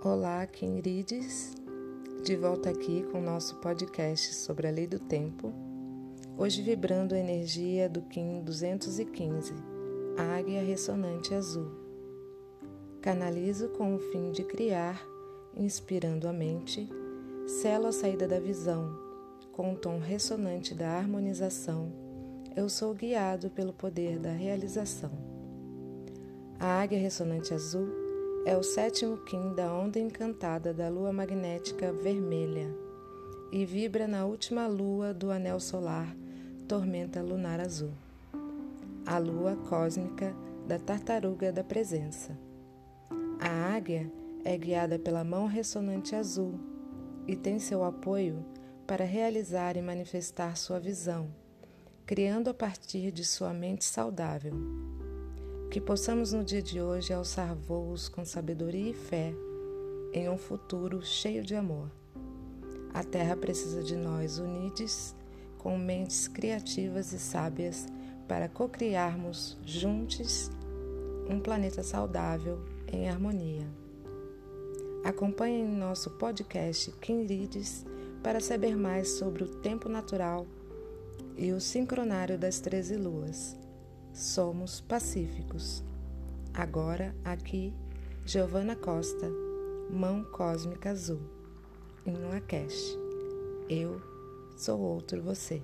Olá, queridos! De volta aqui com o nosso podcast sobre a lei do tempo. Hoje vibrando a energia do Kim 215, Águia Ressonante Azul. Canalizo com o fim de criar, inspirando a mente, selo a saída da visão, com o tom ressonante da harmonização. Eu sou guiado pelo poder da realização. A Águia Ressonante Azul é o sétimo Kim da onda encantada da lua magnética vermelha e vibra na última lua do anel solar, tormenta lunar azul. A lua cósmica da tartaruga da presença. A águia é guiada pela mão ressonante azul e tem seu apoio para realizar e manifestar sua visão, criando a partir de sua mente saudável. Que possamos no dia de hoje alçar voos com sabedoria e fé em um futuro cheio de amor. A Terra precisa de nós unidos, com mentes criativas e sábias, para cocriarmos juntos um planeta saudável em harmonia. Acompanhe nosso podcast Quinrides para saber mais sobre o tempo natural e o sincronário das treze luas somos pacíficos. Agora, aqui, Giovana Costa, Mão Cósmica Azul, em Lakesh. Eu sou outro você.